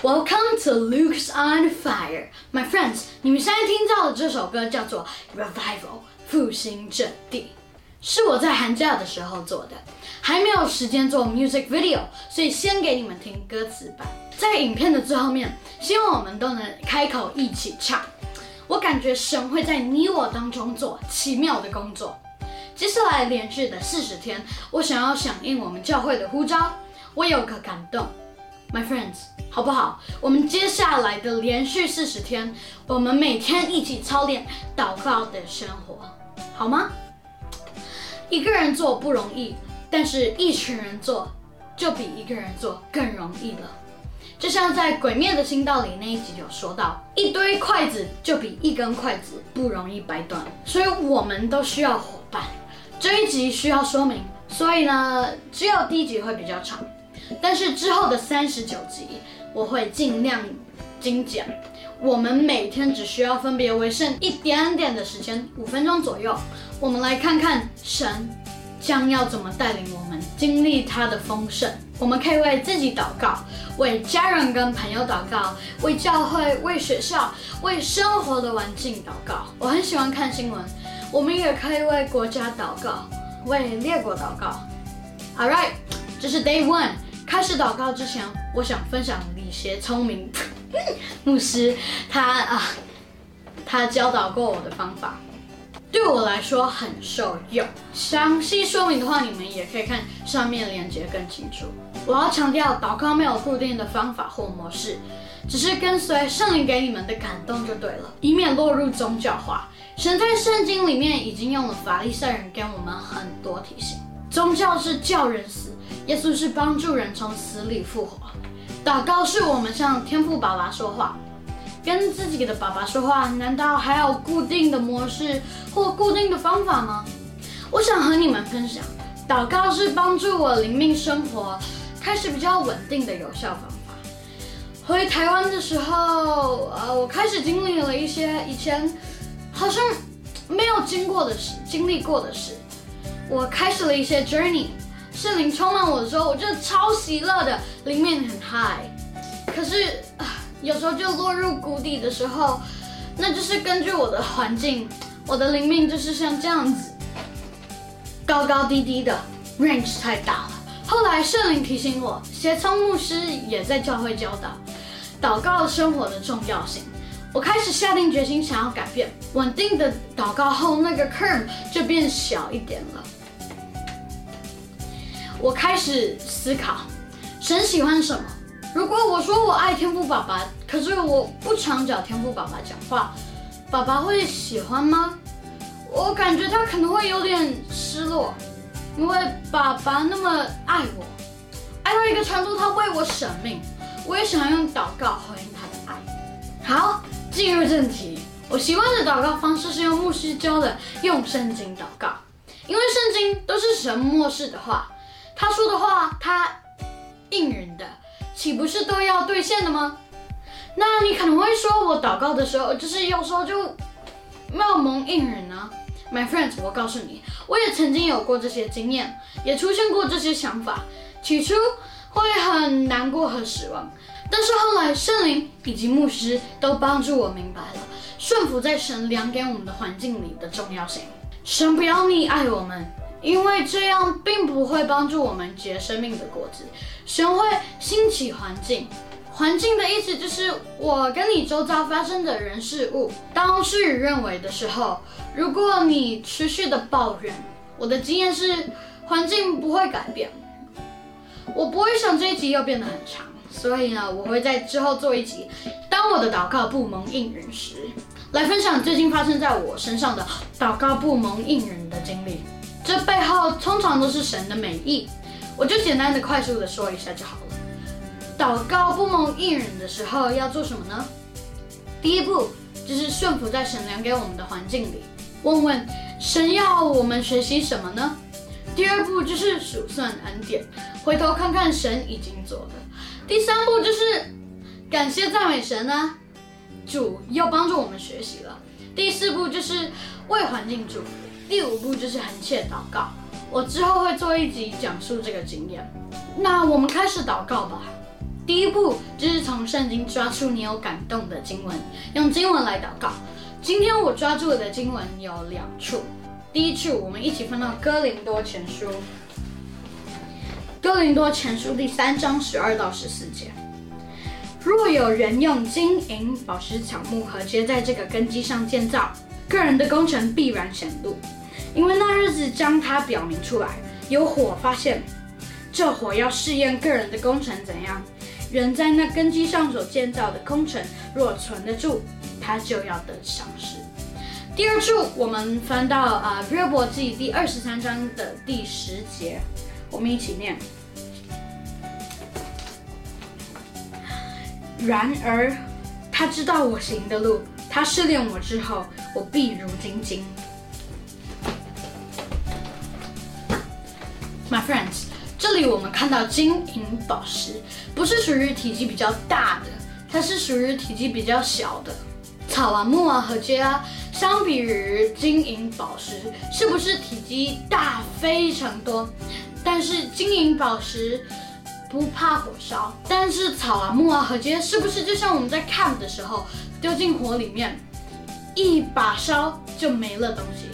Welcome to Luke's on Fire, my friends。你们现在听到的这首歌叫做《Revival》复兴阵地，是我在寒假的时候做的，还没有时间做 music video，所以先给你们听歌词版。在影片的最后面，希望我们都能开口一起唱。我感觉神会在你我当中做奇妙的工作。接下来连续的四十天，我想要响应我们教会的呼召，我有个感动。My friends，好不好？我们接下来的连续四十天，我们每天一起操练祷告的生活，好吗？一个人做不容易，但是一群人做就比一个人做更容易了。就像在《鬼灭的心道》里那一集有说到，一堆筷子就比一根筷子不容易掰断，所以我们都需要伙伴。这一集需要说明，所以呢，只有第一集会比较长。但是之后的三十九集，我会尽量精简。我们每天只需要分别为剩一点点的时间，五分钟左右。我们来看看神将要怎么带领我们经历他的丰盛。我们可以为自己祷告，为家人跟朋友祷告，为教会、为学校、为生活的环境祷告。我很喜欢看新闻，我们也可以为国家祷告，为列国祷告。All right，这是 Day One。开始祷告之前，我想分享一些聪明 牧师他啊他教导过我的方法，对我来说很受用。详细说明的话，你们也可以看上面链接更清楚。我要强调，祷告没有固定的方法或模式，只是跟随圣灵给你们的感动就对了，以免落入宗教化。神在圣经里面已经用了法利赛人给我们很多提醒，宗教是叫人死。耶稣是帮助人从死里复活，祷告是我们向天父爸爸说话，跟自己的爸爸说话，难道还有固定的模式或固定的方法吗？我想和你们分享，祷告是帮助我灵命生活开始比较稳定的有效方法。回台湾的时候，呃，我开始经历了一些以前好像没有经过的事，经历过的事，我开始了一些 journey。圣灵充满我的时候，我就超喜乐的，灵面很 high。可是有时候就落入谷底的时候，那就是根据我的环境，我的灵命就是像这样子，高高低低的，range 太大了。后来圣灵提醒我，协聪牧师也在教会教导祷告生活的重要性。我开始下定决心想要改变，稳定的祷告后，那个 curve 就变小一点了。我开始思考，神喜欢什么？如果我说我爱天赋爸爸，可是我不常找天赋爸爸讲话，爸爸会喜欢吗？我感觉他可能会有点失落，因为爸爸那么爱我，爱到一个程度，他为我舍命。我也想用祷告回应他的爱。好，进入正题，我习惯的祷告方式是用牧师教的，用圣经祷告，因为圣经都是神漠视的话。他说的话，他应允的，岂不是都要兑现的吗？那你可能会说，我祷告的时候，就是有时候就没有蒙应允呢。My friends，我告诉你，我也曾经有过这些经验，也出现过这些想法。起初会很难过和失望，但是后来圣灵以及牧师都帮助我明白了，顺服在神量给我们的环境里的重要性。神不要溺爱我们。因为这样并不会帮助我们结生命的果子，神会兴起环境。环境的意思就是我跟你周遭发生的人事物。当事与认为的时候，如果你持续的抱怨，我的经验是环境不会改变。我不会想这一集要变得很长，所以呢，我会在之后做一集，当我的祷告不蒙应允时，来分享最近发生在我身上的祷告不蒙应允的经历。这背后通常都是神的美意，我就简单的、快速的说一下就好了。祷告不蒙应允的时候要做什么呢？第一步就是顺服在神量给我们的环境里，问问神要我们学习什么呢？第二步就是数算恩典，回头看看神已经做的。第三步就是感谢赞美神呢，主又帮助我们学习了。第四步就是为环境祝福。第五步就是横切祷告，我之后会做一集讲述这个经验。那我们开始祷告吧。第一步就是从圣经抓出你有感动的经文，用经文来祷告。今天我抓住的经文有两处，第一处我们一起翻到哥林多前书，哥林多前书第三章十二到十四节。若有人用金银、宝石、草木和接在这个根基上建造，个人的工程必然显露，因为那日子将它表明出来。有火发现，这火要试验个人的工程怎样。人在那根基上所建造的工程若存得住，他就要得赏识。第二处，我们翻到啊约伯记第二十三章的第十节，我们一起念。然而，他知道我行的路，他试炼我之后，我必如金金。My friends，这里我们看到金银宝石，不是属于体积比较大的，它是属于体积比较小的。草啊、木啊和秸啊，相比于金银宝石，是不是体积大非常多？但是金银宝石不怕火烧，但是草啊、木啊和秸，是不是就像我们在看的时候，丢进火里面，一把烧就没了东西？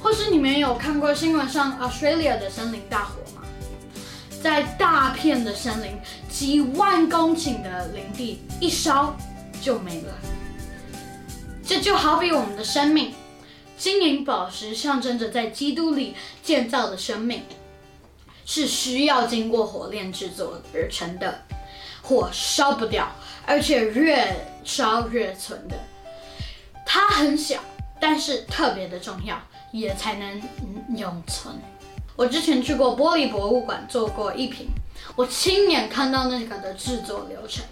或是你们有看过新闻上 Australia 的森林大火吗？在大片的森林，几万公顷的林地一烧就没了。这就好比我们的生命，金银宝石象征着在基督里建造的生命，是需要经过火炼制作而成的，火烧不掉，而且越烧越存的。它很小，但是特别的重要。也才能永存。我之前去过玻璃博物馆做过一瓶，我亲眼看到那个的制作流程。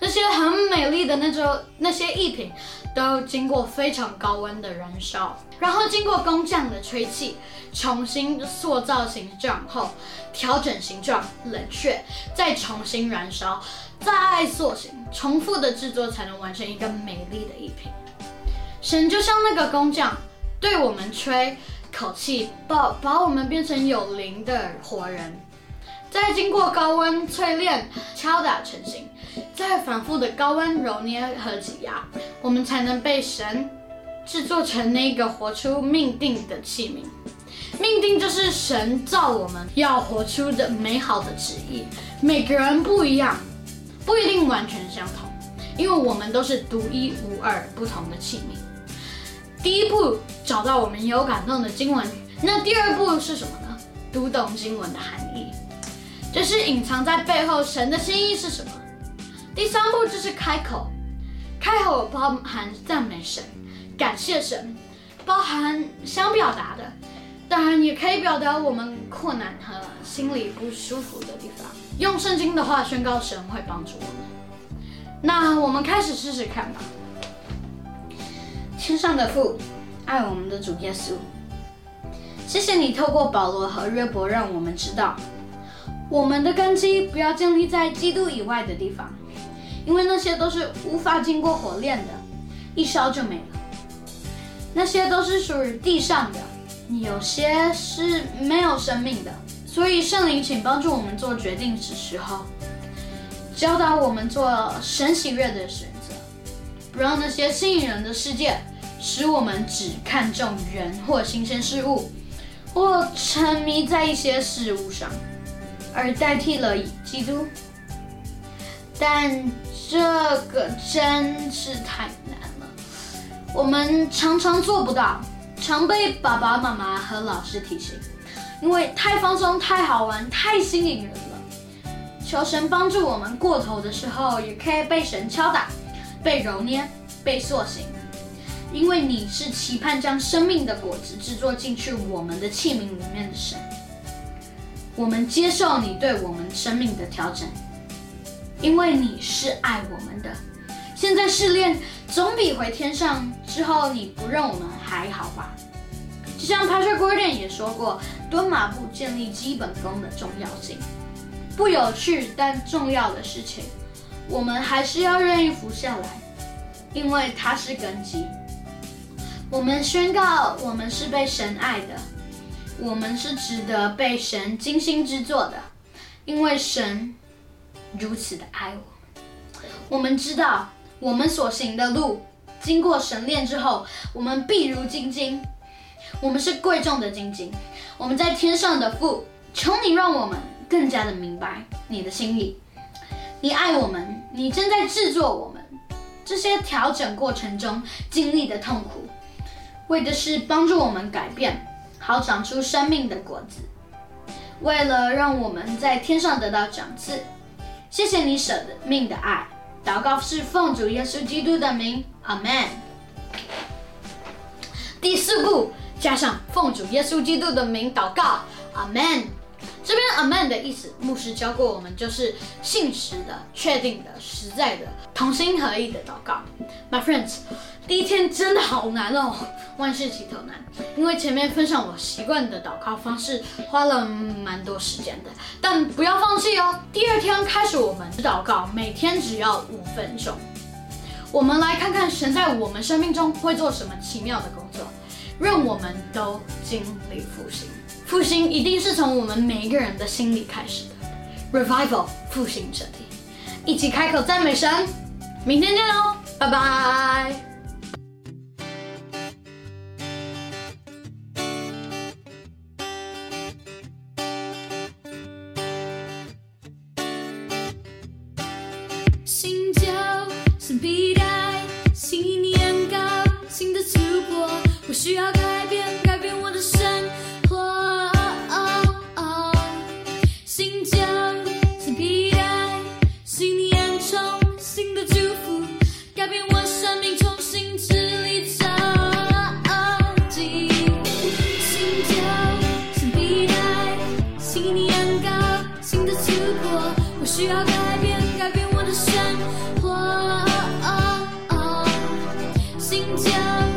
那些很美丽的那种那些艺品，都经过非常高温的燃烧，然后经过工匠的吹气，重新塑造形状后，调整形状，冷却，再重新燃烧，再塑形，重复的制作才能完成一个美丽的艺品。神就像那个工匠。对我们吹口气，把把我们变成有灵的活人，再经过高温淬炼、敲打成型，再反复的高温揉捏和挤压，我们才能被神制作成那个活出命定的器皿。命定就是神造我们要活出的美好的旨意。每个人不一样，不一定完全相同，因为我们都是独一无二、不同的器皿。第一步找到我们有感动的经文，那第二步是什么呢？读懂经文的含义，这是隐藏在背后神的心意是什么？第三步就是开口，开口包含赞美神、感谢神，包含想表达的，当然也可以表达我们困难和心里不舒服的地方。用圣经的话宣告神会帮助我们。那我们开始试试看吧。天上的父，爱我们的主耶稣，谢谢你透过保罗和约伯，让我们知道，我们的根基不要建立在基督以外的地方，因为那些都是无法经过火炼的，一烧就没了。那些都是属于地上的，有些是没有生命的。所以圣灵，请帮助我们做决定的时候，教导我们做神喜悦的选择，不让那些吸引人的世界。使我们只看重人或新鲜事物，或沉迷在一些事物上，而代替了基督。但这个真是太难了，我们常常做不到，常被爸爸妈妈和老师提醒，因为太放松、太好玩、太吸引人了。求神帮助我们过头的时候，也可以被神敲打、被揉捏、被塑形。因为你是期盼将生命的果子制作进去我们的器皿里面的神，我们接受你对我们生命的调整，因为你是爱我们的。现在试炼总比回天上之后你不认我们还好吧？就像 Patrick Gordon 也说过，蹲马步建立基本功的重要性。不有趣但重要的事情，我们还是要愿意服下来，因为它是根基。我们宣告，我们是被神爱的，我们是值得被神精心制作的，因为神如此的爱我。我们知道我们所行的路，经过神炼之后，我们必如金金。我们是贵重的金金。我们在天上的父，求你让我们更加的明白你的心意。你爱我们，你正在制作我们。这些调整过程中经历的痛苦，为的是帮助我们改变，好长出生命的果子。为了让我们在天上得到赏赐，谢谢你舍命的爱。祷告是奉主耶稣基督的名，阿门。第四步，加上奉主耶稣基督的名祷告，阿门。这边 amen 的意思，牧师教过我们，就是信实的、确定的、实在的、同心合意的祷告。My friends，第一天真的好难哦，万事起头难。因为前面分享我习惯的祷告方式，花了蛮多时间的，但不要放弃哦。第二天开始我们祷告，每天只要五分钟。我们来看看神在我们生命中会做什么奇妙的工作，让我们都经历复兴。复兴一定是从我们每一个人的心里开始的。Revival，复兴这里，一起开口赞美神。明天见喽，拜拜。需要改变，改变我的生活。新疆、新皮带、新年重、新的祝福，改变我生命，重新支离着急。新疆、新皮带、新年糕、新的出国，我需要改变，改变我的生活。新疆。